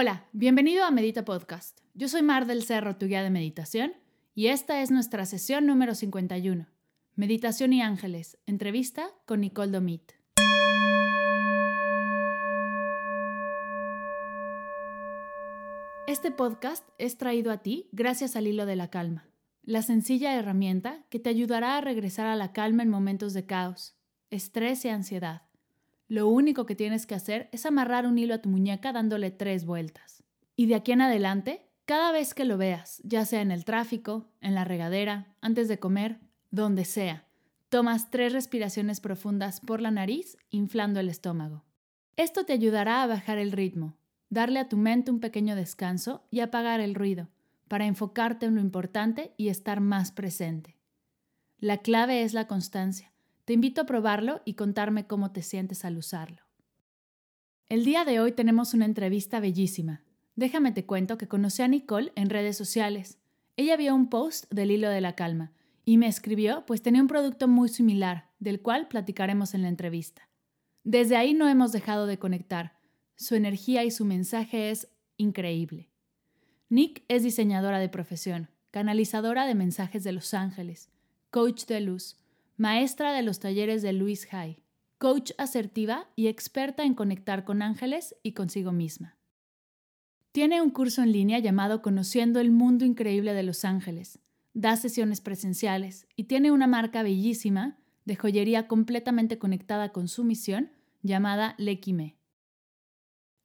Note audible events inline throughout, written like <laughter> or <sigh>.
Hola, bienvenido a Medita Podcast. Yo soy Mar del Cerro, tu guía de meditación, y esta es nuestra sesión número 51. Meditación y Ángeles, entrevista con Nicole Domit. Este podcast es traído a ti gracias al hilo de la calma, la sencilla herramienta que te ayudará a regresar a la calma en momentos de caos, estrés y ansiedad. Lo único que tienes que hacer es amarrar un hilo a tu muñeca dándole tres vueltas. Y de aquí en adelante, cada vez que lo veas, ya sea en el tráfico, en la regadera, antes de comer, donde sea, tomas tres respiraciones profundas por la nariz, inflando el estómago. Esto te ayudará a bajar el ritmo, darle a tu mente un pequeño descanso y apagar el ruido, para enfocarte en lo importante y estar más presente. La clave es la constancia. Te invito a probarlo y contarme cómo te sientes al usarlo. El día de hoy tenemos una entrevista bellísima. Déjame te cuento que conocí a Nicole en redes sociales. Ella vio un post del hilo de la calma y me escribió pues tenía un producto muy similar, del cual platicaremos en la entrevista. Desde ahí no hemos dejado de conectar. Su energía y su mensaje es increíble. Nick es diseñadora de profesión, canalizadora de mensajes de los ángeles, coach de luz, maestra de los talleres de Luis High, coach asertiva y experta en conectar con ángeles y consigo misma. Tiene un curso en línea llamado Conociendo el Mundo Increíble de los Ángeles, da sesiones presenciales y tiene una marca bellísima de joyería completamente conectada con su misión llamada Lekime.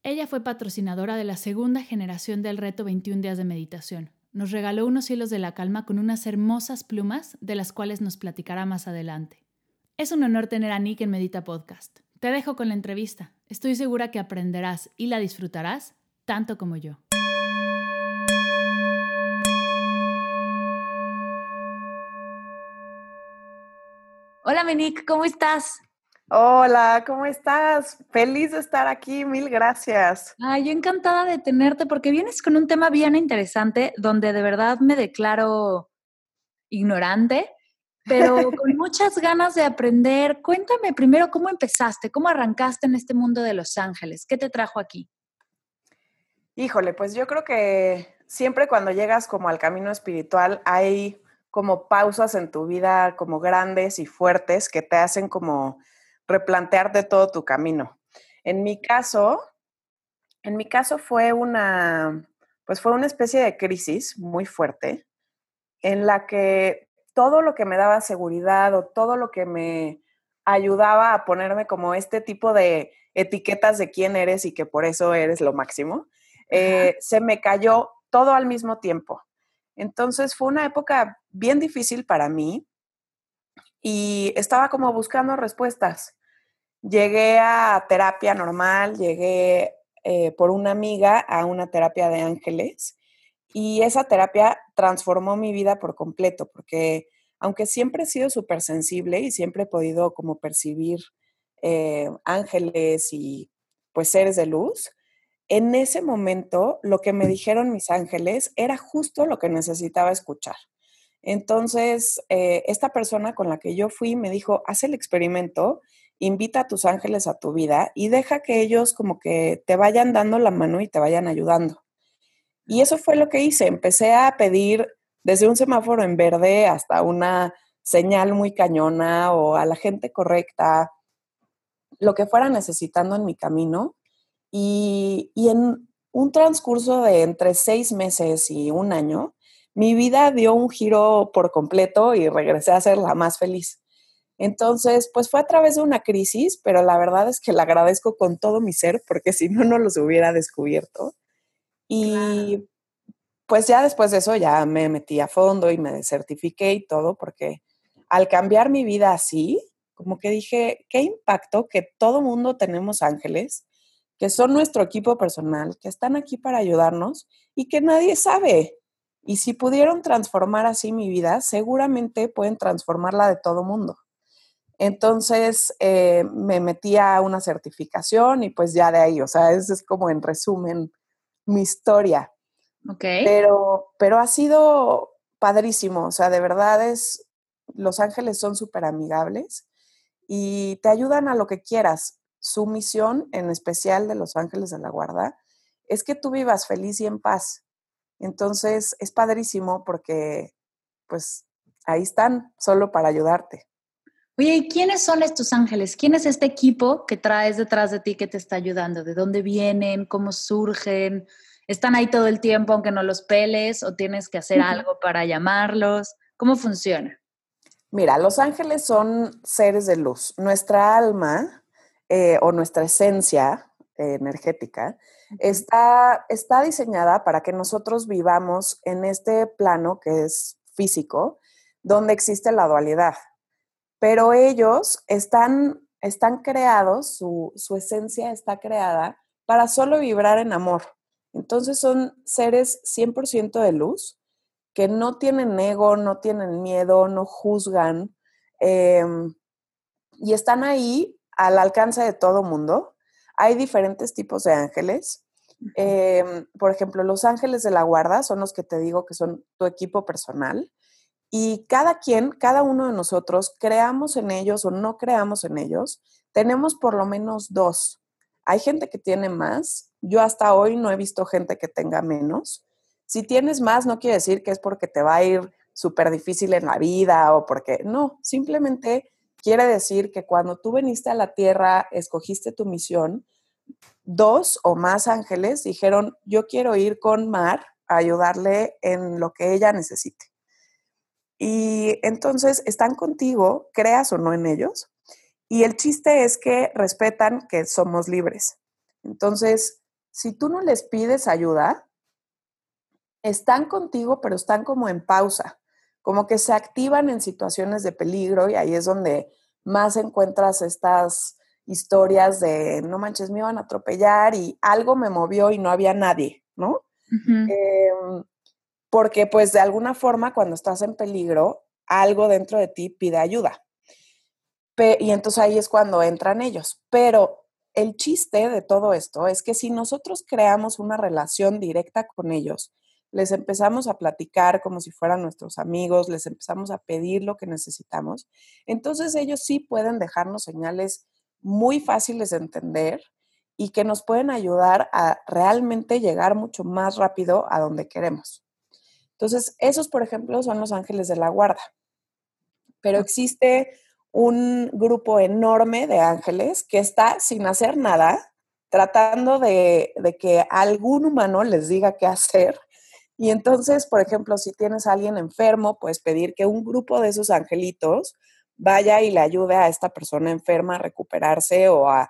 Ella fue patrocinadora de la segunda generación del reto 21 días de meditación, nos regaló unos hilos de la calma con unas hermosas plumas de las cuales nos platicará más adelante. Es un honor tener a Nick en Medita Podcast. Te dejo con la entrevista. Estoy segura que aprenderás y la disfrutarás tanto como yo. Hola, Nick, ¿cómo estás? Hola, ¿cómo estás? Feliz de estar aquí, mil gracias. Ay, yo encantada de tenerte porque vienes con un tema bien interesante donde de verdad me declaro ignorante, pero <laughs> con muchas ganas de aprender. Cuéntame primero cómo empezaste, cómo arrancaste en este mundo de Los Ángeles, ¿qué te trajo aquí? Híjole, pues yo creo que siempre cuando llegas como al camino espiritual hay como pausas en tu vida como grandes y fuertes que te hacen como replantearte todo tu camino. En mi caso, en mi caso fue una, pues fue una especie de crisis muy fuerte en la que todo lo que me daba seguridad o todo lo que me ayudaba a ponerme como este tipo de etiquetas de quién eres y que por eso eres lo máximo, eh, se me cayó todo al mismo tiempo. Entonces fue una época bien difícil para mí y estaba como buscando respuestas. Llegué a terapia normal, llegué eh, por una amiga a una terapia de ángeles y esa terapia transformó mi vida por completo porque aunque siempre he sido súper sensible y siempre he podido como percibir eh, ángeles y pues seres de luz, en ese momento lo que me dijeron mis ángeles era justo lo que necesitaba escuchar. Entonces, eh, esta persona con la que yo fui me dijo, haz el experimento, invita a tus ángeles a tu vida y deja que ellos como que te vayan dando la mano y te vayan ayudando. Y eso fue lo que hice. Empecé a pedir desde un semáforo en verde hasta una señal muy cañona o a la gente correcta, lo que fuera necesitando en mi camino. Y, y en un transcurso de entre seis meses y un año, mi vida dio un giro por completo y regresé a ser la más feliz. Entonces, pues fue a través de una crisis, pero la verdad es que la agradezco con todo mi ser porque si no, no los hubiera descubierto. Y pues ya después de eso ya me metí a fondo y me certifiqué y todo porque al cambiar mi vida así, como que dije, qué impacto que todo mundo tenemos ángeles, que son nuestro equipo personal, que están aquí para ayudarnos y que nadie sabe. Y si pudieron transformar así mi vida, seguramente pueden transformar la de todo mundo. Entonces eh, me metí a una certificación y pues ya de ahí, o sea, ese es como en resumen mi historia. Ok. Pero, pero ha sido padrísimo, o sea, de verdad es, Los Ángeles son súper amigables y te ayudan a lo que quieras. Su misión en especial de Los Ángeles de la Guarda es que tú vivas feliz y en paz. Entonces es padrísimo porque pues ahí están solo para ayudarte. Oye, ¿y quiénes son estos ángeles? ¿Quién es este equipo que traes detrás de ti que te está ayudando? ¿De dónde vienen? ¿Cómo surgen? ¿Están ahí todo el tiempo aunque no los peles o tienes que hacer algo para llamarlos? ¿Cómo funciona? Mira, los ángeles son seres de luz. Nuestra alma eh, o nuestra esencia energética está, está diseñada para que nosotros vivamos en este plano que es físico, donde existe la dualidad. Pero ellos están, están creados, su, su esencia está creada para solo vibrar en amor. Entonces son seres 100% de luz que no tienen ego, no tienen miedo, no juzgan em, y están ahí al alcance de todo mundo. Hay diferentes tipos de ángeles. Em, por ejemplo, los ángeles de la guarda son los que te digo que son tu equipo personal. Y cada quien, cada uno de nosotros, creamos en ellos o no creamos en ellos, tenemos por lo menos dos. Hay gente que tiene más. Yo hasta hoy no he visto gente que tenga menos. Si tienes más, no quiere decir que es porque te va a ir súper difícil en la vida o porque, no, simplemente quiere decir que cuando tú viniste a la tierra, escogiste tu misión, dos o más ángeles dijeron, yo quiero ir con Mar a ayudarle en lo que ella necesite. Y entonces están contigo, creas o no en ellos. Y el chiste es que respetan que somos libres. Entonces, si tú no les pides ayuda, están contigo, pero están como en pausa, como que se activan en situaciones de peligro y ahí es donde más encuentras estas historias de, no manches, me iban a atropellar y algo me movió y no había nadie, ¿no? Em, porque pues de alguna forma cuando estás en peligro, algo dentro de ti pide ayuda. y entonces ahí es cuando entran ellos. Pero el chiste de todo esto es que si nosotros creamos una relación directa con ellos, les empezamos a platicar como si fueran nuestros amigos, les empezamos a pedir lo que necesitamos, entonces ellos sí pueden dejarnos señales muy fáciles de entender y que nos pueden ayudar a realmente llegar mucho más rápido a donde queremos. Entonces, esos, por ejemplo, son los ángeles de la guarda. Pero existe un grupo enorme de ángeles que está sin hacer nada, tratando de, de que algún humano les diga qué hacer y entonces, por ejemplo, si tienes a alguien enfermo, puedes pedir que un grupo de esos angelitos vaya y le ayude a esta persona enferma a recuperarse o a,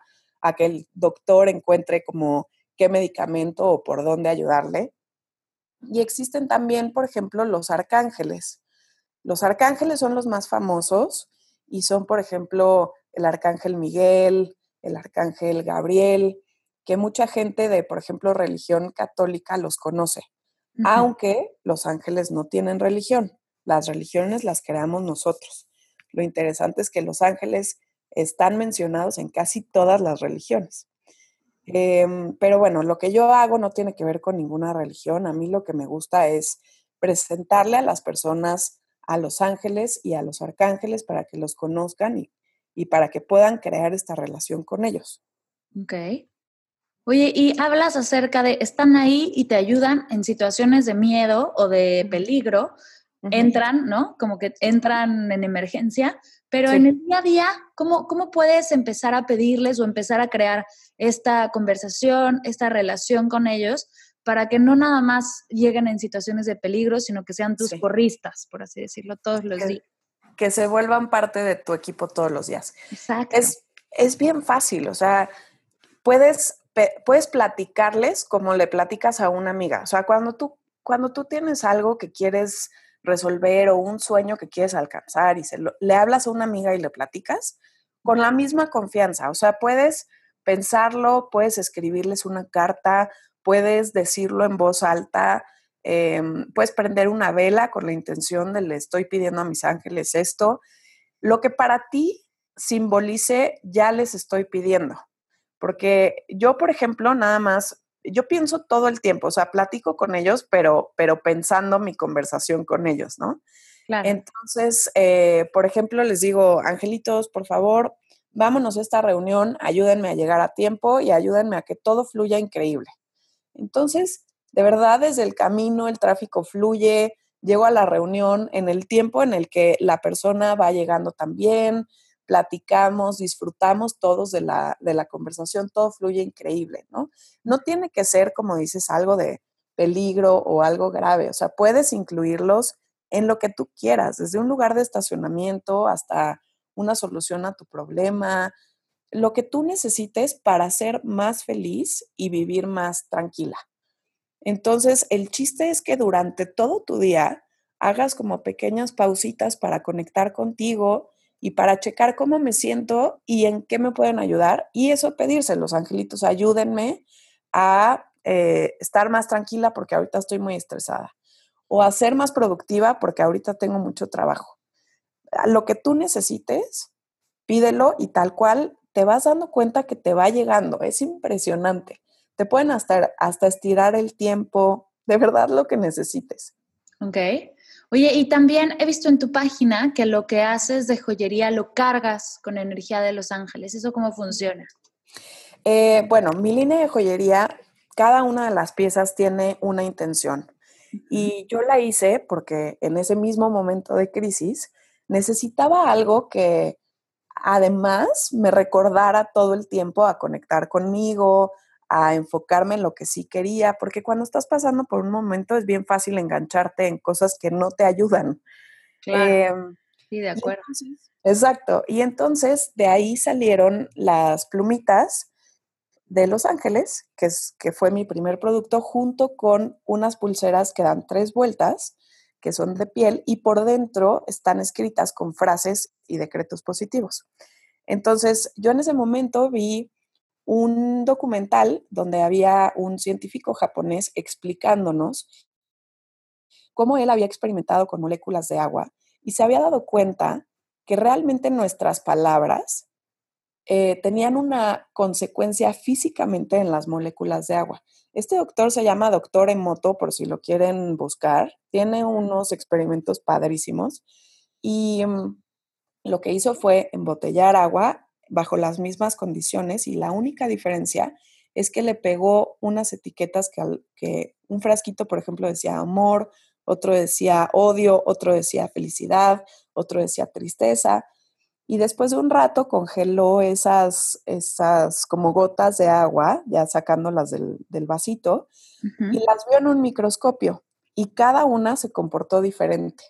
que el doctor encuentre como qué medicamento o por dónde ayudarle. Y existen también, por ejemplo, los arcángeles. Los arcángeles son los más famosos y son, por ejemplo, el arcángel Miguel, el arcángel Gabriel, que mucha gente de, por ejemplo, religión católica los conoce aunque los ángeles no tienen religión. Las religiones las creamos nosotros. Lo interesante es que los ángeles están mencionados en casi todas las religiones. Em, pero bueno, lo que yo hago no tiene que ver con ninguna religión. A mí lo que me gusta es presentarle a las personas a los ángeles y a los arcángeles para que los conozcan y, y para que puedan crear esta relación con ellos. Ok. Oye, y hablas acerca de, están ahí y te ayudan en situaciones de miedo o de peligro, entran, ¿no? Como que entran en emergencia, pero en el día a día, ¿cómo, ¿cómo puedes empezar a pedirles o empezar a crear esta conversación, esta relación con ellos para que no nada más lleguen en situaciones de peligro, sino que sean tus porristas, por así decirlo, todos los días? Que se vuelvan parte de tu equipo todos los días. Exacto. Es, es bien fácil, o sea, puedes puedes platicarles como le platicas a una amiga. O sea, cuando tú, cuando tú tienes algo que quieres resolver o un sueño que quieres alcanzar y se le hablas a una amiga y le platicas con la misma confianza. O sea, puedes pensarlo, puedes escribirles una carta, puedes decirlo en voz alta, em, puedes prender una vela con la intención de le estoy pidiendo a mis ángeles esto. Lo que para ti simbolice, ya les estoy pidiendo. Porque yo, por ejemplo, nada más, yo pienso todo el tiempo, o sea, platico con ellos, pero, pero pensando mi conversación con ellos, ¿no? Claro. Entonces, eh, por ejemplo, les digo, angelitos, por favor, vámonos a esta reunión, ayúdenme a llegar a tiempo y ayúdenme a que todo fluya increíble. Entonces, de verdad, desde el camino el tráfico fluye, llego a la reunión en el tiempo en el que la persona va llegando también, platicamos, disfrutamos todos de la, de la conversación, todo fluye increíble, ¿no? No tiene que ser, como dices, algo de peligro o algo grave, o sea, puedes incluirlos en lo que tú quieras, desde un lugar de estacionamiento hasta una solución a tu problema, lo que tú necesites para ser más feliz y vivir más tranquila. Entonces, el chiste es que durante todo tu día hagas como pequeñas pausitas para conectar contigo y para checar cómo me siento y en qué me pueden ayudar. Y eso pedirse, los angelitos, ayúdenme a eh, estar más tranquila porque ahorita estoy muy estresada. O a ser más productiva porque ahorita tengo mucho trabajo. Lo que tú necesites, pídelo y tal cual te vas dando cuenta que te va llegando. Es impresionante. Te pueden hasta, hasta estirar el tiempo, de verdad lo que necesites. Ok. Oye, y también he visto en tu página que lo que haces de joyería lo cargas con energía de los ángeles. ¿Eso cómo funciona? Eh, bueno, mi línea de joyería, cada una de las piezas tiene una intención. Y yo la hice porque en ese mismo momento de crisis necesitaba algo que además me recordara todo el tiempo a conectar conmigo, a enfocarme en lo que sí quería, porque cuando estás pasando por un momento es bien fácil engancharte en cosas que no te ayudan. Claro. Em, sí, de acuerdo. exacto. Y entonces de ahí salieron las plumitas de Los Ángeles, que, es, que fue mi primer producto, junto con unas pulseras que dan tres vueltas, que son de piel, y por dentro están escritas con frases y decretos positivos. Entonces, yo en ese momento vi un documental donde había un científico japonés explicándonos cómo él había experimentado con moléculas de agua y se había dado cuenta que realmente nuestras palabras eh, tenían una consecuencia físicamente en las moléculas de agua. Este doctor se llama doctor Emoto, por si lo quieren buscar. Tiene unos experimentos padrísimos y mm, lo que hizo fue embotellar agua bajo las mismas condiciones y la única diferencia es que le pegó unas etiquetas que, que un frasquito, por ejemplo, decía amor, otro decía odio, otro decía felicidad, otro decía tristeza. Y después de un rato congeló esas, esas como gotas de agua, ya sacándolas del, del vasito, y las vio en un microscopio. Y cada una se comportó diferente.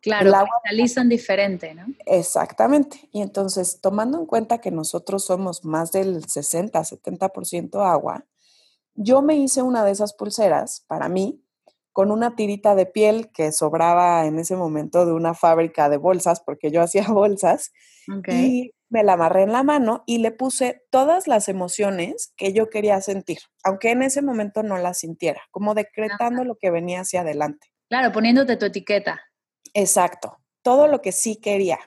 Claro, cristalizan diferente, ¿no? Exactamente. Y entonces, tomando en cuenta que nosotros somos más del 60, 70% agua, yo me hice una de esas pulseras para mí con una tirita de piel que sobraba en ese momento de una fábrica de bolsas, porque yo hacía <laughs> bolsas, y me la amarré en la mano y le puse todas las emociones que yo quería sentir, aunque en ese momento no las sintiera, como decretando lo que venía hacia adelante. Claro, poniéndote tu etiqueta. Exacto, todo lo que sí quería.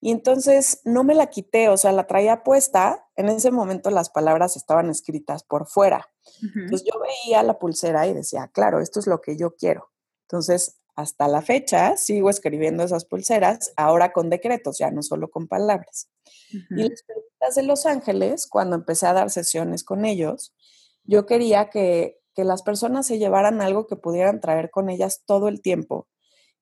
Y entonces no me la quité, o sea, la traía puesta. En ese momento las palabras estaban escritas por fuera. Entonces yo veía la pulsera y decía, claro, esto es lo que yo quiero. Entonces, hasta la fecha sigo escribiendo esas pulseras, ahora con decretos, ya no solo con palabras. Y las preguntas de Los Ángeles, cuando empecé a dar sesiones con ellos, yo quería que, que las personas se llevaran algo que pudieran traer con ellas todo el tiempo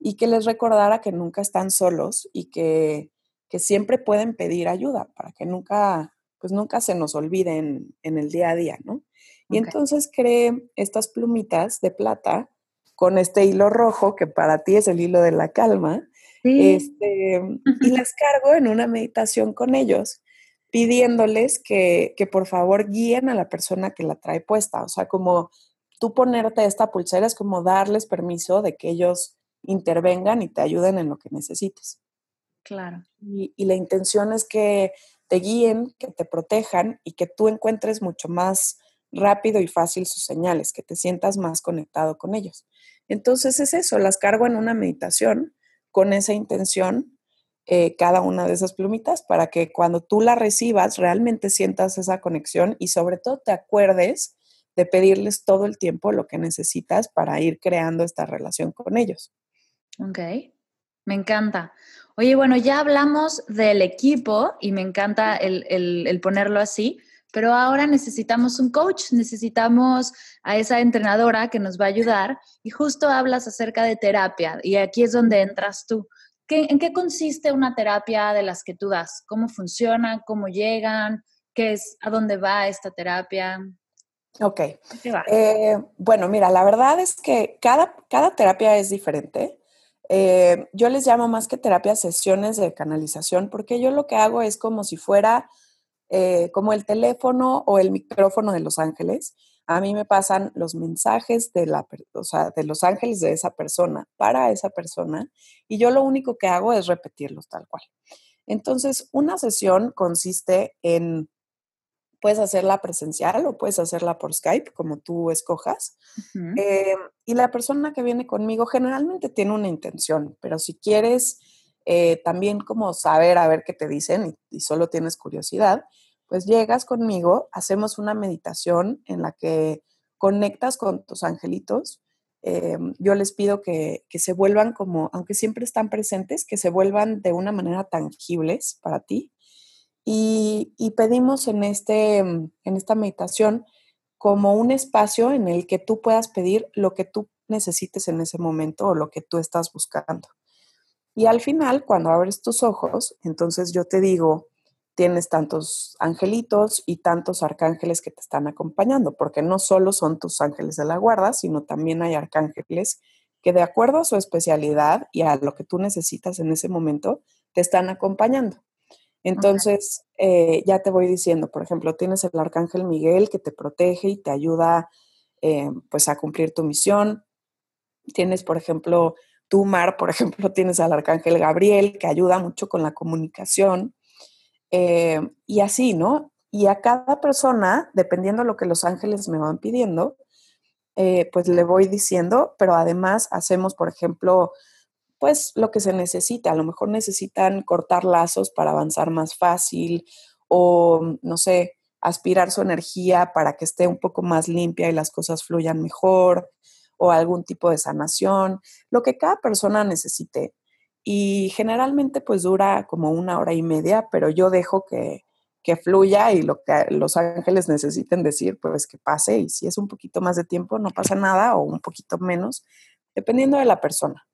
y que les recordara que nunca están solos y que, siempre pueden pedir ayuda para que nunca, pues nunca se nos olviden en el día a día, ¿no? Y entonces creé estas plumitas de plata con este hilo rojo, que para ti es el hilo de la calma, este, y las cargo en una meditación con ellos, pidiéndoles que, que por favor guíen a la persona que la trae puesta. O sea, como tú ponerte esta pulsera es como darles permiso de que ellos intervengan y te ayuden en lo que necesites. Claro. Y, la intención es que te guíen, que te protejan y que tú encuentres mucho más rápido y fácil sus señales, que te sientas más conectado con ellos. Entonces es eso, las cargo en una meditación con esa intención, eh, cada una de esas plumitas, para que cuando tú la recibas realmente sientas esa conexión y sobre todo te acuerdes de pedirles todo el tiempo lo que necesitas para ir creando esta relación con ellos. Ok, me encanta. Oye, bueno, ya hablamos del equipo y me encanta el, ponerlo así, pero ahora necesitamos un coach, necesitamos a esa entrenadora que nos va a ayudar y justo hablas acerca de terapia y aquí es donde entras tú. ¿En qué consiste una terapia de las que tú das? ¿Cómo funciona? ¿Cómo llegan? ¿Qué es? ¿A dónde va esta terapia? Ok. Eh, bueno, mira, la verdad es que cada, cada terapia es diferente. Eh, yo les llamo más que terapia sesiones de canalización, porque yo lo que hago es como si fuera eh, como el teléfono o el micrófono de los ángeles. A mí me pasan los mensajes de, la, de los ángeles de esa persona para esa persona y yo lo único que hago es repetirlos tal cual. Entonces, una sesión consiste en Puedes hacerla presencial o puedes hacerla por Skype, como tú escojas. Eh, y la persona que viene conmigo generalmente tiene una intención, pero si quieres eh, también como saber a ver qué te dicen y, solo tienes curiosidad, pues llegas conmigo, hacemos una meditación en la que conectas con tus angelitos. Eh, yo les pido que, que, se vuelvan como, aunque siempre están presentes, que se vuelvan de una manera tangibles para ti y, pedimos en, este, mm, en esta meditación como un espacio en el que tú puedas pedir lo que tú necesites en ese momento o lo que tú estás buscando. Y al final, cuando abres tus ojos, entonces yo te digo, tienes tantos angelitos y tantos arcángeles que te están acompañando, porque no solo son tus ángeles de la guarda, sino también hay arcángeles que de acuerdo a su especialidad y a lo que tú necesitas en ese momento, te están acompañando. Entonces, eh, ya te voy diciendo, por ejemplo, tienes el arcángel Miguel que te protege y te ayuda eh, pues a cumplir tu misión. Tienes, por ejemplo, tú, Mar, por <laughs> ejemplo, tienes al arcángel Gabriel que ayuda mucho con la comunicación. Eh, y así, ¿no? Y a cada persona, dependiendo de lo que los ángeles me van pidiendo, pues le voy diciendo, pero además hacemos, por ejemplo, pues lo que se necesita. A lo mejor necesitan cortar lazos para avanzar más fácil o, no sé, aspirar su energía para que esté un poco más limpia y las cosas fluyan mejor o algún tipo de sanación, lo que cada persona necesite. Y generalmente pues dura como una hora y media, pero yo dejo que, que fluya y lo que los ángeles necesiten decir, pues que pase. Y si es un poquito más de tiempo, no pasa nada, o un poquito menos, dependiendo de la persona.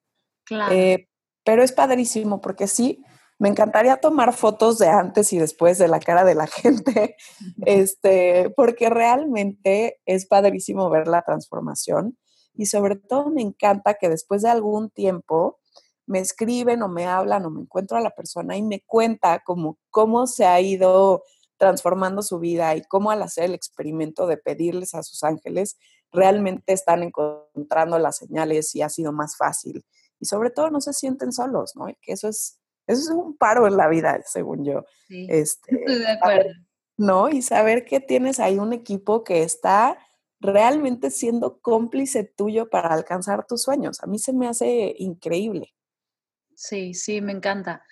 Eh, pero es padrísimo porque sí, me encantaría tomar fotos de antes y después de la cara de la <laughs> gente, <laughs> este, porque realmente es padrísimo ver la transformación y sobre todo me encanta que después de algún tiempo me escriben o me hablan o me encuentro a la persona y me cuenta como cómo se ha ido transformando su vida y cómo al hacer el experimento de pedirles a sus ángeles realmente están encontrando las señales y ha sido más fácil y sobre todo no se sienten solos, ¿no? que eso es, eso es un paro en la vida, según yo. Sí, este, estoy de acuerdo. ¿No? Y saber que tienes ahí un equipo que está realmente siendo cómplice tuyo para alcanzar tus sueños. A mí se me hace increíble. Sí, sí, me encanta.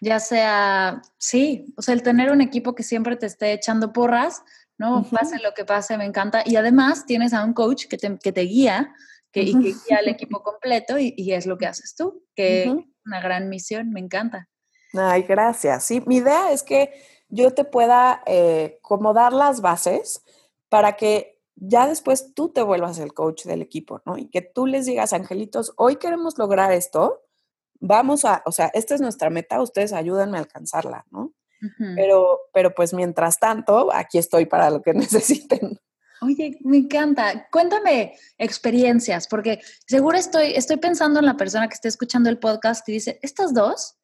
Ya sea, sí, o sea, el tener un equipo que siempre te esté echando porras, ¿no? Pase lo que pase, me encanta. Y además tienes a un coach que te, que te guía que, y que guía al <laughs> equipo completo y, es lo que haces tú, que es una gran misión, me encanta. Ay, gracias. Sí, mi idea es que yo te pueda eh, como dar las bases para que ya después tú te vuelvas el coach del equipo, ¿no? Y que tú les digas, angelitos, hoy queremos lograr esto, vamos a, o sea, esta es nuestra meta, ustedes ayúdenme a alcanzarla, ¿no? Pero, pero pues mientras tanto, aquí estoy para lo que <laughs> necesiten. Oye, me encanta. Cuéntame experiencias, porque seguro estoy, estoy pensando en la persona que está escuchando el podcast y dice, ¿estas dos?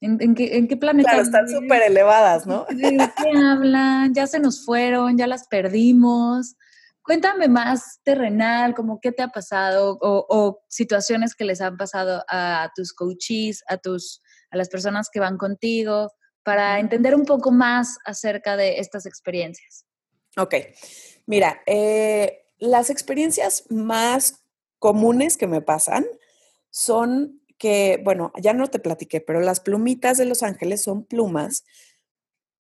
¿En, qué, en qué, planeta? Claro, están súper elevadas, ¿no? ¿De qué hablan? Ya se nos fueron, ya las perdimos. Cuéntame más terrenal, como qué te ha pasado o, o, situaciones que les han pasado a tus coaches, a, tus, a las personas que van contigo, para entender un poco más acerca de estas experiencias. Ok. Mira, eh, las experiencias más comunes que me pasan son que, bueno, ya no te platiqué, pero las plumitas de los ángeles son plumas,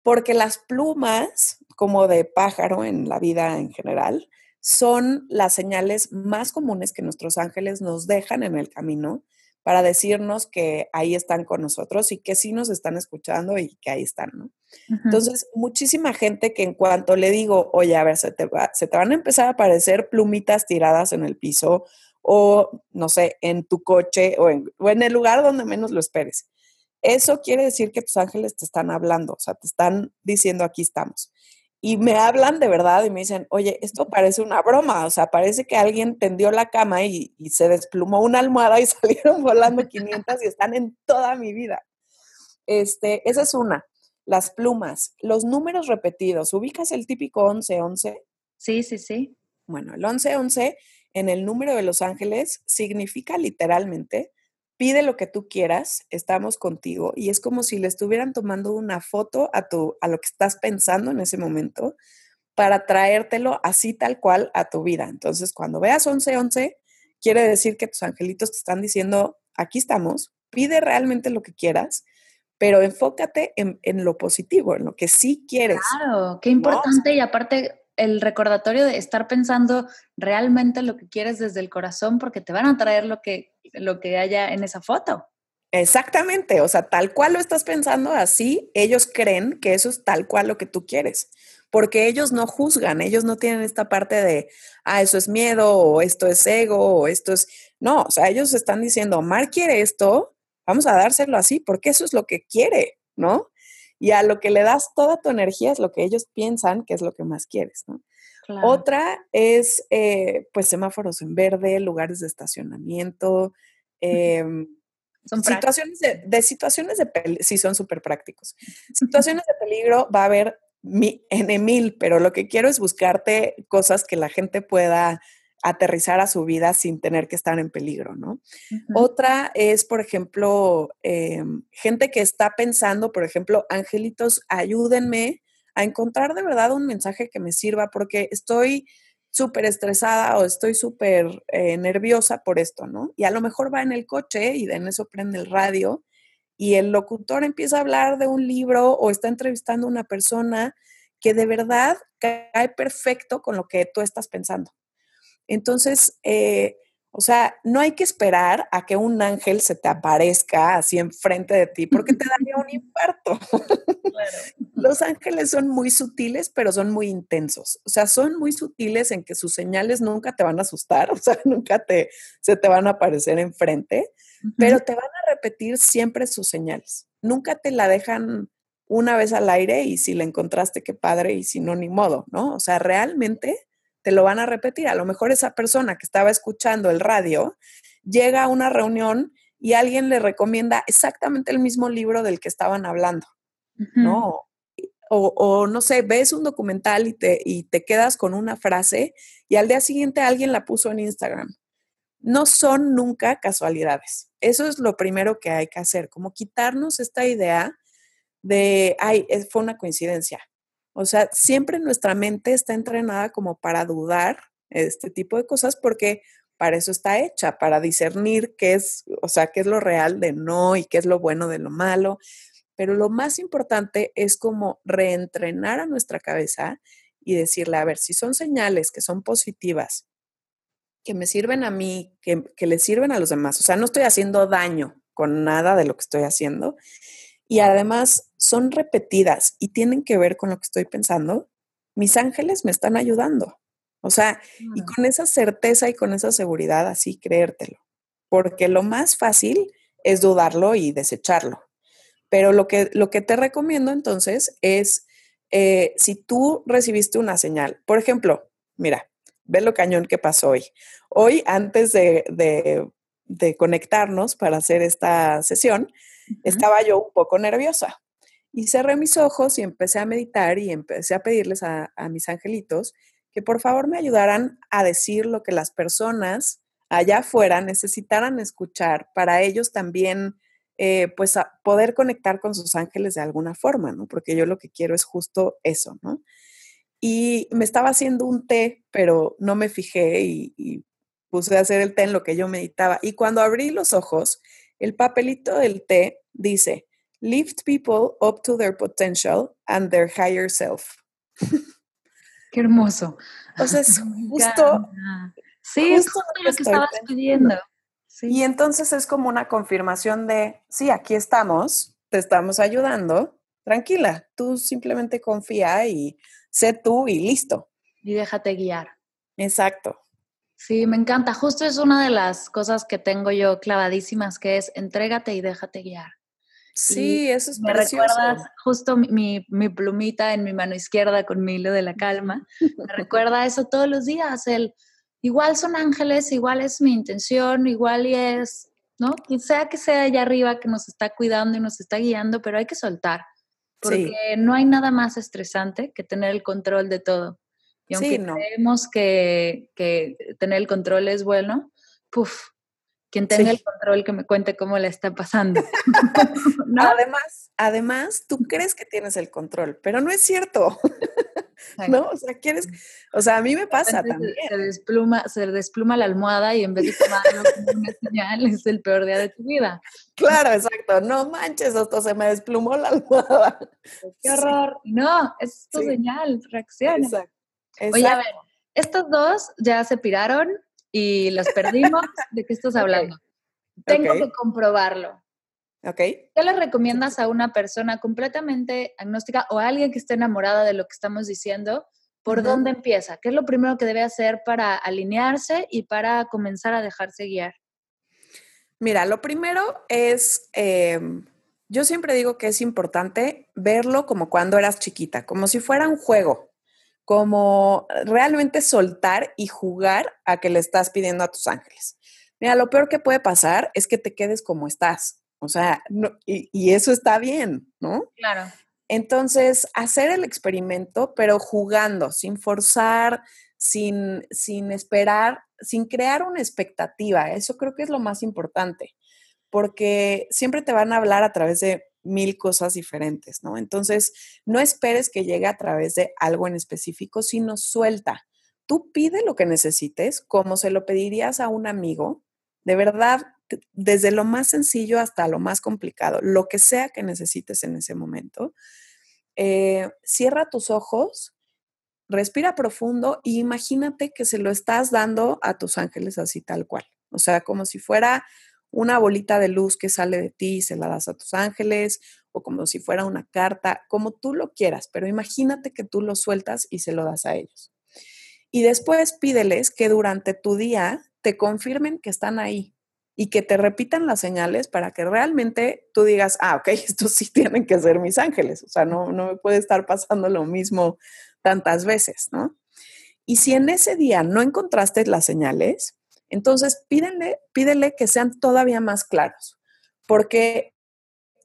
porque las plumas, como de pájaro en la vida en general, son las señales más comunes que nuestros ángeles nos dejan en el camino para decirnos que ahí están con nosotros y que sí nos están escuchando y que ahí están, ¿no? Entonces, muchísima gente que en cuanto le digo, oye, a ver, se te, se te van a empezar a aparecer plumitas tiradas en el piso o, no sé, en tu coche o en, o en el lugar donde menos lo esperes. Eso quiere decir que tus ángeles te están hablando, o sea, te están diciendo aquí estamos. Y me hablan de verdad y me dicen, oye, esto parece una broma, o sea, parece que alguien tendió la cama y, y se desplumó una almohada y <laughs> salieron volando 500 y están en toda mi vida. Este, esa es una. Las plumas, los números repetidos. ¿Ubicas el típico 11-11? Sí, sí, sí. Bueno, el 11-11 en el número de los ángeles significa literalmente pide lo que tú quieras, estamos contigo y es como si le estuvieran tomando una foto a tu a lo que estás pensando en ese momento para traértelo así tal cual a tu vida. Entonces, cuando veas 1111, quiere decir que tus angelitos te están diciendo, aquí estamos, pide realmente lo que quieras, pero enfócate en, en lo positivo, en lo que sí quieres. Claro, qué importante y aparte el recordatorio de estar pensando realmente lo que quieres desde el corazón porque te van a traer lo que, lo que haya en esa foto. Exactamente, o sea, tal cual lo estás pensando así, ellos creen que eso es tal cual lo que tú quieres, porque ellos no juzgan, ellos no tienen esta parte de, ah, eso es miedo, o esto es ego, o esto es, no, o sea, ellos están diciendo, Mar quiere esto, vamos a dárselo así, porque eso es lo que quiere, ¿no? y a lo que le das toda tu energía es lo que ellos piensan que es lo que más quieres, ¿no? Otra es, eh, pues, semáforos en verde, lugares de estacionamiento, em, son situaciones de, situaciones de peligro, sí, son súper prácticos. <laughs> Situaciones de peligro va a haber mi, en mil, pero lo que quiero es buscarte cosas que la gente pueda aterrizar a su vida sin tener que estar en peligro, ¿no? Otra es, por ejemplo, em, gente que está pensando, por ejemplo, angelitos, ayúdenme a encontrar de verdad un mensaje que me sirva porque estoy súper estresada o estoy súper eh, nerviosa por esto, ¿no? Y a lo mejor va en el coche y en eso prende el radio y el locutor empieza a hablar de un libro o está entrevistando a una persona que de verdad cae perfecto con lo que tú estás pensando. Entonces, eh, o sea, no hay que esperar a que un ángel se te aparezca así enfrente de ti, porque te daría un <laughs> infarto. <laughs> Los ángeles son muy sutiles, pero son muy intensos. O sea, son muy sutiles en que sus señales nunca te van a asustar, o sea, <laughs> nunca te, se te van a aparecer enfrente, pero te van a repetir siempre sus señales. Nunca te la dejan una vez al aire y si la encontraste, qué padre, y si no, ni modo, ¿no? O sea, realmente te lo van a repetir. A lo mejor esa persona que estaba escuchando el radio llega a una reunión y alguien le recomienda exactamente el mismo libro del que estaban hablando, ¿no? O, no sé, ves un documental y te, y te quedas con una frase y al día siguiente alguien la puso en Instagram. No son nunca casualidades. Eso es lo primero que hay que hacer, como quitarnos esta idea de, ay, fue una coincidencia. O sea, siempre nuestra mente está entrenada como para dudar este tipo de cosas porque para eso está hecha, para discernir qué es, o sea, qué es lo real de no y qué es lo bueno de lo malo. Pero lo más importante es como reentrenar a nuestra cabeza y decirle, a ver, si son señales que son positivas, que me sirven a mí, que, que le sirven a los demás, o sea, no estoy haciendo daño con nada de lo que estoy haciendo, y además son repetidas y tienen que ver con lo que estoy pensando, mis ángeles me están ayudando. O sea, y con esa certeza y con esa seguridad, así creértelo. Porque lo más fácil es dudarlo y desecharlo. Pero lo que, lo que te recomiendo entonces es, eh, si tú recibiste una señal, por ejemplo, mira, ve lo cañón que pasó hoy. Hoy, antes de, de conectarnos para hacer esta sesión, estaba yo un poco nerviosa. Y cerré mis ojos y empecé a meditar y empecé a pedirles a, mis angelitos que por favor me ayudaran a decir lo que las personas allá afuera necesitaran escuchar para ellos también, eh, pues, poder conectar con sus ángeles de alguna forma, ¿no? Porque yo lo que quiero es justo eso, ¿no? Y me estaba haciendo un té, pero no me fijé y, y puse a hacer el té en lo que yo meditaba. Y cuando abrí los ojos, el papelito del té dice, lift people up to their potential and their higher self. Qué hermoso. O sea, es <laughs> justo, sí, justo lo que estabas pidiendo. Y entonces es como una confirmación de, sí, aquí estamos, te estamos ayudando, tranquila, tú simplemente confía y sé tú y listo. Y déjate guiar. Exacto. Sí, me encanta. Justo es una de las cosas que tengo yo clavadísimas, que es entrégate y déjate guiar. Sí, eso es me recuerdas justo mi, mi, plumita en mi mano izquierda con mi hilo de la calma. Me recuerda eso todos los días. El, igual son ángeles, igual es mi intención, igual y es, ¿no? Quien sea que sea allá arriba que nos está cuidando y nos está guiando, pero hay que soltar. Porque no hay nada más estresante que tener el control de todo. Y aunque creemos que, que tener el control es bueno, puff, quien tenga el control que me cuente cómo le está pasando. <laughs> Además, además, tú crees que tienes el control, pero no es cierto. <laughs> ¿No? O sea, quieres, o sea, a mí me pasa también. Se, despluma, se despluma la almohada y en vez de tomarlo como una <laughs> señal, es el peor día de tu vida. Claro, exacto. No manches, hasta se me desplumó la almohada. Qué horror. No, es tu señal, reacciona. Exacto. Oye, a ver, estos dos ya se piraron, y los perdimos. ¿De qué estás hablando? Tengo que comprobarlo. ¿Qué le recomiendas a una persona completamente agnóstica o a alguien que esté enamorada de lo que estamos diciendo? ¿Por dónde empieza? ¿Qué es lo primero que debe hacer para alinearse y para comenzar a dejarse guiar? Mira, lo primero es, em, yo siempre digo que es importante verlo como cuando eras chiquita, como si fuera un juego como realmente soltar y jugar a que le estás pidiendo a tus ángeles. Mira, lo peor que puede pasar es que te quedes como estás. O sea, y, eso está bien, ¿no? Claro. Entonces, hacer el experimento, pero jugando, sin forzar, sin, sin esperar, sin crear una expectativa. Eso creo que es lo más importante, porque siempre te van a hablar a través de mil cosas diferentes, ¿no? Entonces, no esperes que llegue a través de algo en específico, sino suelta. Tú pide lo que necesites, como se lo pedirías a un amigo, de verdad, desde lo más sencillo hasta lo más complicado, lo que sea que necesites en ese momento. Eh, cierra tus ojos, respira profundo y imagínate que se lo estás dando a tus ángeles así tal cual. O sea, como si fuera una bolita de luz que sale de ti y se la das a tus ángeles, o como si fuera una carta, como tú lo quieras, pero imagínate que tú lo sueltas y se lo das a ellos. Y después pídeles que durante tu día te confirmen que están ahí y que te repitan las señales para que realmente tú digas, ah, ok, <laughs> estos sí tienen que ser mis ángeles, o sea, no, no me puede estar pasando lo mismo tantas veces, ¿no? Y si en ese día no encontraste las señales, entonces, pídenle, pídele que sean todavía más claros, porque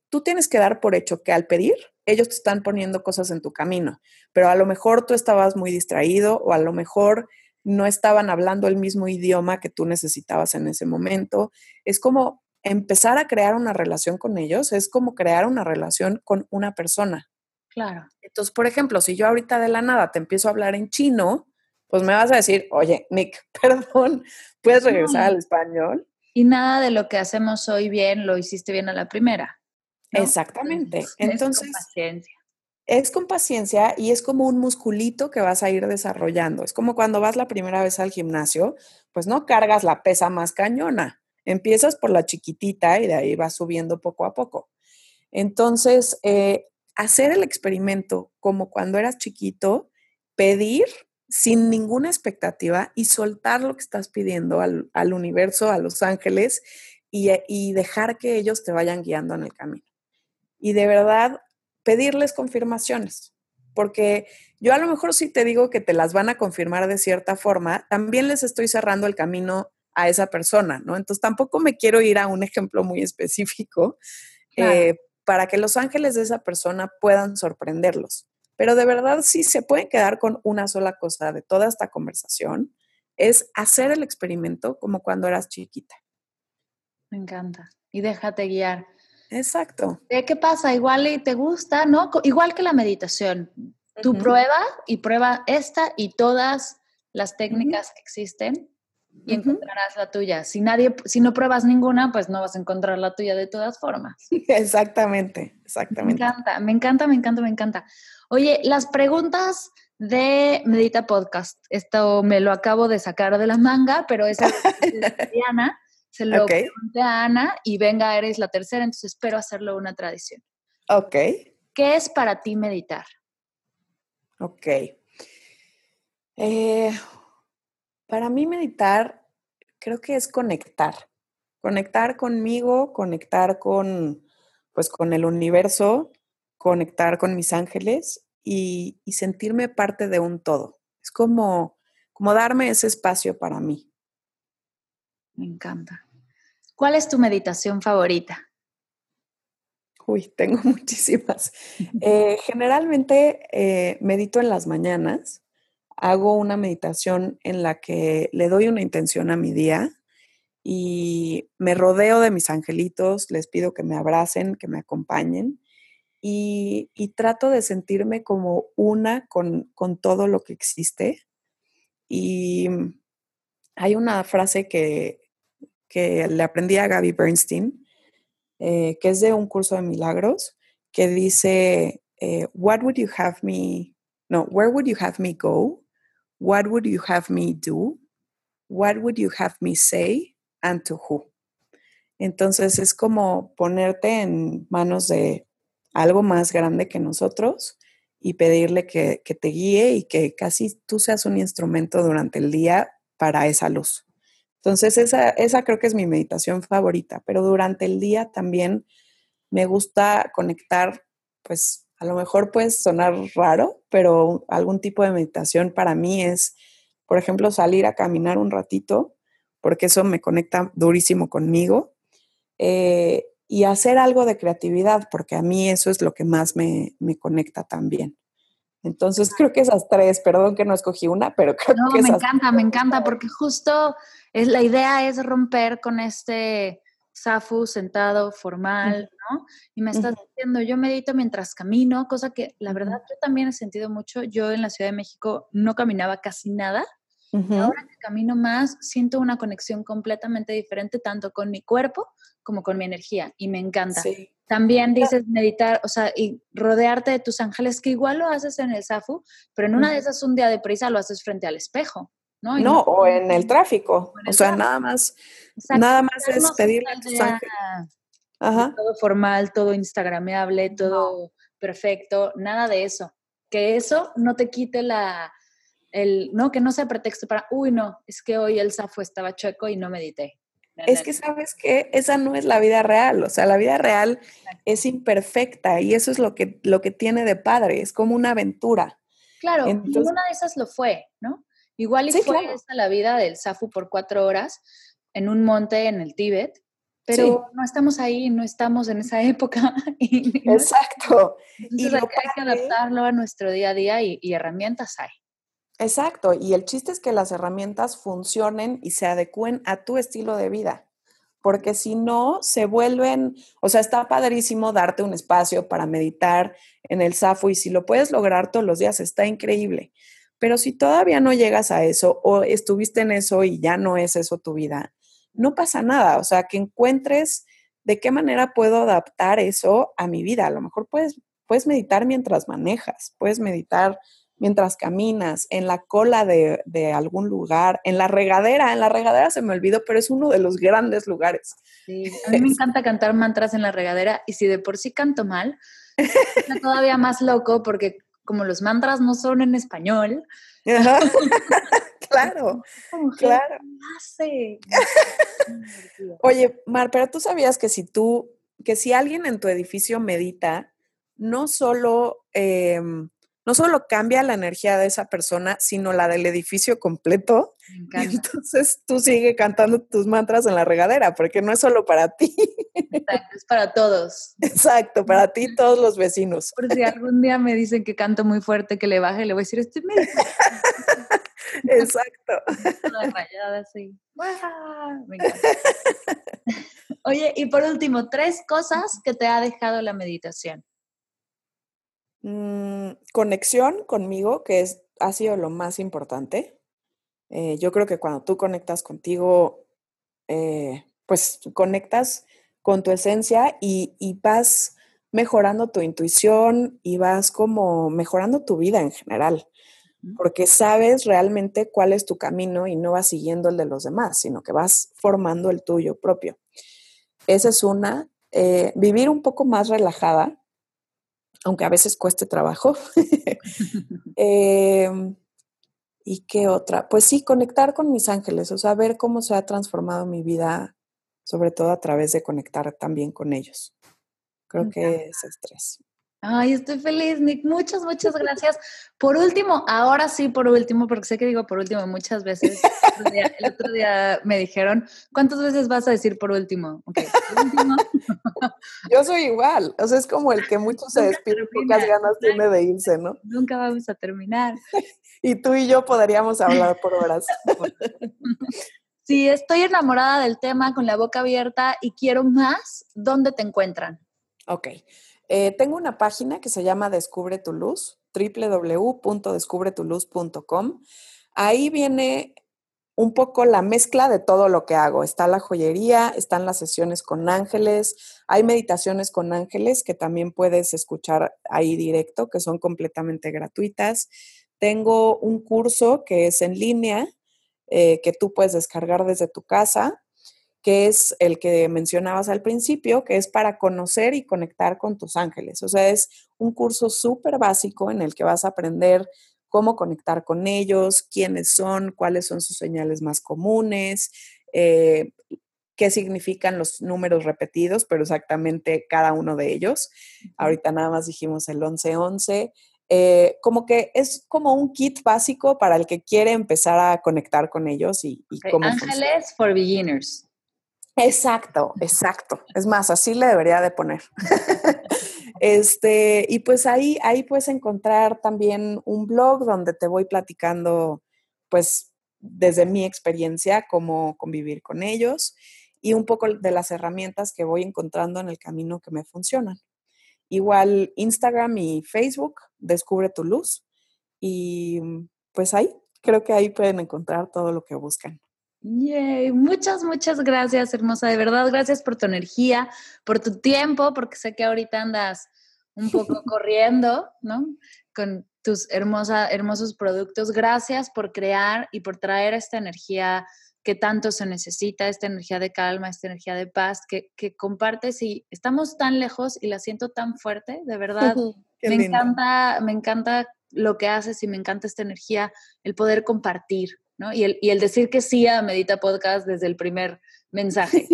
tú tienes que dar por hecho que al pedir, ellos te están poniendo cosas en tu camino, pero a lo mejor tú estabas muy distraído o a lo mejor no estaban hablando el mismo idioma que tú necesitabas en ese momento. Es como empezar a crear una relación con ellos, es como crear una relación con una persona. Claro. Entonces, por ejemplo, si yo ahorita de la nada te empiezo a hablar en chino, pues me vas a decir, oye, Nick, <laughs> perdón, ¿puedes regresar al español? Y nada de lo que hacemos hoy bien lo hiciste bien a la primera. Exactamente. Entonces, es con paciencia. Es con paciencia y es como un musculito que vas a ir desarrollando. Es como cuando vas la primera vez al gimnasio, pues no cargas la pesa más cañona. Empiezas por la chiquitita y de ahí vas subiendo poco a poco. Entonces, eh, hacer el experimento como cuando eras chiquito, pedir sin ninguna expectativa y soltar lo que estás pidiendo al, universo, a los ángeles y, dejar que ellos te vayan guiando en el camino. Y de verdad, pedirles confirmaciones, porque yo a lo mejor si te digo que te las van a confirmar de cierta forma, también les estoy cerrando el camino a esa persona, ¿no? Entonces tampoco me quiero ir a un ejemplo muy específico eh, para que los ángeles de esa persona puedan sorprenderlos. Pero de verdad, si se pueden quedar con una sola cosa de toda esta conversación, es hacer el experimento como cuando eras chiquita. Me encanta. Y déjate guiar. Exacto. ¿Qué pasa? Igual y te gusta, ¿no? Igual que la meditación. Tú prueba y prueba esta y todas las técnicas que existen y encontrarás la tuya. Si nadie, si no pruebas ninguna, pues no vas a encontrar la tuya de todas formas. Exactamente, <laughs> exactamente. Me encanta, me encanta, me encanta, me encanta. Oye, las preguntas de Medita Podcast, esto me lo acabo de sacar de la manga, pero es de <laughs> Ana. Se lo pregunté a Ana y venga, eres la tercera, entonces espero hacerlo una tradición. Ok. ¿qué es para ti meditar? Ok. Eh, para mí meditar creo que es conectar. Conectar conmigo, conectar con, pues, con el universo, conectar con mis ángeles y, y sentirme parte de un todo. Es como, como darme ese espacio para mí. Me encanta. ¿Cuál es tu meditación favorita? Uy, tengo <laughs> muchísimas. <laughs> Eh, generalmente eh, medito en las mañanas. Hago una meditación en la que le doy una intención a mi día y me rodeo de mis angelitos, les pido que me abracen, que me acompañen y, trato de sentirme como una con, con todo lo que existe. Y hay una frase que, que le aprendí a Gaby Bernstein, eh, que es de un curso de milagros, que dice, eh, What would you have me, no, where would you have me go? What would you have me do? What would you have me say? And to who? Entonces es como ponerte en manos de algo más grande que nosotros y pedirle que, que te guíe y que casi tú seas un instrumento durante el día para esa luz. Entonces, esa, esa creo que es mi meditación favorita, pero durante el día también me gusta conectar, pues a lo mejor puede sonar raro, pero algún tipo de meditación para mí es, por ejemplo, salir a caminar un ratito, porque eso me conecta durísimo conmigo, eh, y hacer algo de creatividad, porque a mí eso es lo que más me, me conecta también. Entonces creo que esas tres, perdón que no escogí una, pero <laughs> creo no, que me encanta, me encanta, porque justo es, la idea es romper con este Safu sentado, formal, ¿no? Y me estás diciendo, yo medito mientras camino, cosa que la verdad yo también he sentido mucho. Yo en la Ciudad de México no caminaba casi nada. ahora que camino más, siento una conexión completamente diferente, tanto con mi cuerpo como con mi energía, y me encanta. Sí. También dices meditar, o sea, y rodearte de tus ángeles, que igual lo haces en el SAFU, pero en una de esas un día de prisa lo haces frente al espejo, ¿no? no, o en el tráfico. o, sea, nada más, nada más es pedirle a tus ángeles. Ajá. Todo formal, todo instagrameable, todo perfecto, nada de eso. Que eso no te quite la, el, no, que no sea pretexto para, uy, no, es que hoy el SAFU estaba chueco y no medité. Es que sabes que esa no es la vida real, o sea, la vida real es imperfecta y eso es lo que, lo que tiene de padre, es como una aventura. Claro, ninguna de esas lo fue, ¿no? Igual y fue esa la vida del Safu por cuatro horas en un monte en el Tíbet, pero no estamos ahí, no estamos en esa <laughs> época. Exacto. y hay, que adaptarlo a nuestro día a día y herramientas hay. Exacto, y el chiste es que las herramientas funcionen y se adecúen a tu estilo de vida, porque si no, se vuelven, o sea, está padrísimo darte un espacio para meditar en el SAFU y si lo puedes lograr todos los días, está increíble. Pero si todavía no llegas a eso o estuviste en eso y ya no es eso tu vida, no pasa nada, o sea, que encuentres de qué manera puedo adaptar eso a mi vida. A lo mejor puedes, puedes meditar mientras manejas, puedes meditar mientras caminas, en la cola de, algún lugar, en la regadera. En la regadera se me olvidó, pero es uno de los grandes lugares. Sí, a mí me encanta cantar mantras en la regadera y si de por sí canto mal, es todavía más loco porque como los mantras no son en español. <laughs> claro, claro. <laughs> Oye, Mar, pero tú sabías que si tú, que si alguien en tu edificio medita, no solo... Em, no solo cambia la energía de esa persona, sino la del edificio completo. entonces tú sigue cantando tus mantras en la regadera, porque no es solo para ti. Exacto, es para todos. <laughs> Exacto, para ti y todos los vecinos. Por si algún día me dicen que canto muy fuerte, que le baje, le voy a decir, estoy medio. <laughs> Exacto. rayada así. <laughs> Oye, y por último, tres cosas que te ha dejado la meditación. Mm, conexión conmigo, que es, ha sido lo más importante. Eh, yo creo que cuando tú conectas contigo, eh, pues conectas con tu esencia y, y, vas mejorando tu intuición y vas como mejorando tu vida en general, porque sabes realmente cuál es tu camino y no vas siguiendo el de los demás, sino que vas formando el tuyo propio. Esa es una. Eh, vivir un poco más relajada, aunque a veces cueste trabajo. <laughs> Em, ¿Y qué otra? Pues sí, conectar con mis ángeles, o sea, ver cómo se ha transformado mi vida, sobre todo a través de conectar también con ellos. Creo que es estrés. Ay, estoy feliz, Nick. Muchas, muchas gracias. Por último, ahora sí, por último, porque sé que digo por último muchas veces. El otro día, me dijeron, ¿cuántas veces vas a decir por último? último. <laughs> Yo soy igual. O sea, es como el que muchos se despiden, pocas ganas tiene de irse, ¿no? Nunca vamos a terminar. <laughs> Y tú y yo podríamos hablar <laughs> por horas. Sí, estoy enamorada del tema con la boca abierta y quiero más. ¿Dónde te encuentran? Ok. Eh, tengo una página que se llama Descubre tu Luz, www.descubretuluz.com. Ahí viene un poco la mezcla de todo lo que hago. Está la joyería, están las sesiones con ángeles, hay meditaciones con ángeles que también puedes escuchar ahí directo, que son completamente gratuitas. Tengo un curso que es en línea, eh, que tú puedes descargar desde tu casa, que es el que mencionabas al principio, que es para conocer y conectar con tus ángeles. O sea, es un curso súper básico en el que vas a aprender cómo conectar con ellos, quiénes son, cuáles son sus señales más comunes, eh, qué significan los números repetidos, pero exactamente cada uno de ellos. Ahorita nada más dijimos el 1111. Eh, como que es como un kit básico para el que quiere empezar a conectar con ellos y, y Ángeles for beginners. Exacto, exacto. Es más, así le debería de poner. <laughs> este, y pues ahí, ahí puedes encontrar también un blog donde te voy platicando, pues, desde mi experiencia, cómo convivir con ellos y un poco de las herramientas que voy encontrando en el camino que me funcionan. Igual Instagram y Facebook, Descubre tu Luz. Y pues ahí, creo que ahí pueden encontrar todo lo que buscan. Yay. Muchas, muchas gracias, hermosa. De verdad, gracias por tu energía, por tu tiempo, porque sé que ahorita andas un poco <laughs> corriendo, ¿no? Con tus hermosa, hermosos productos. Gracias por crear y por traer esta energía que tanto se necesita, esta energía de calma, esta energía de paz que, que compartes y estamos tan lejos y la siento tan fuerte, de verdad. <laughs> me encanta, me encanta lo que haces y me encanta esta energía, el poder compartir, ¿no? Y el, y el decir que sí a Medita Podcast desde el primer mensaje.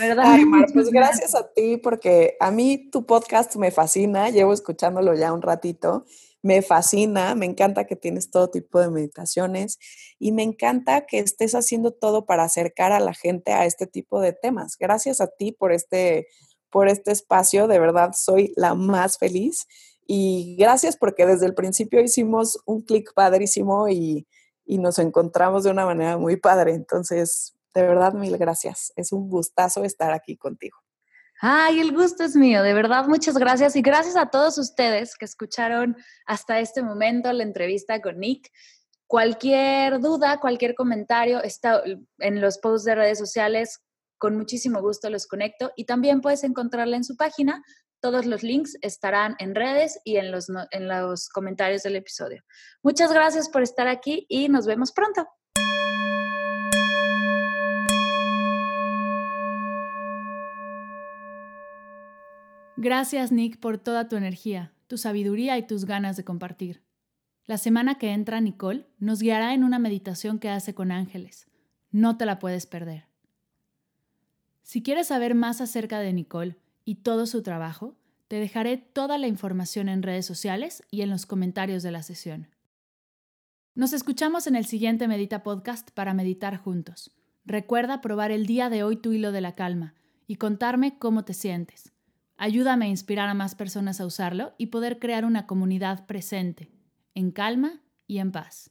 ¿Verdad? Ay, Mar, pues gracias a ti porque a mí tu podcast me fascina, llevo escuchándolo ya un ratito, me fascina, me encanta que tienes todo tipo de meditaciones y me encanta que estés haciendo todo para acercar a la gente a este tipo de temas. Gracias a ti por este, por este espacio, de verdad soy la más feliz y gracias porque desde el principio hicimos un clic padrísimo y y nos encontramos de una manera muy padre. Entonces, de verdad, mil gracias. Es un gustazo estar aquí contigo. Ay, el gusto es mío, de verdad, muchas gracias y gracias a todos ustedes que escucharon hasta este momento la entrevista con Nick. Cualquier duda, cualquier comentario está en los posts de redes sociales, con muchísimo gusto los conecto y también puedes encontrarla en su página todos los links estarán en redes y en los, en los comentarios del episodio. Muchas gracias por estar aquí y nos vemos pronto. Gracias Nick por toda tu energía, tu sabiduría y tus ganas de compartir. La semana que entra Nicole nos guiará en una meditación que hace con ángeles. No te la puedes perder. Si quieres saber más acerca de Nicole, y todo su trabajo, te dejaré toda la información en redes sociales y en los comentarios de la sesión. Nos escuchamos en el siguiente Medita Podcast para meditar juntos. Recuerda probar el día de hoy tu hilo de la calma y contarme cómo te sientes. Ayúdame a inspirar a más personas a usarlo y poder crear una comunidad presente, en calma y en paz.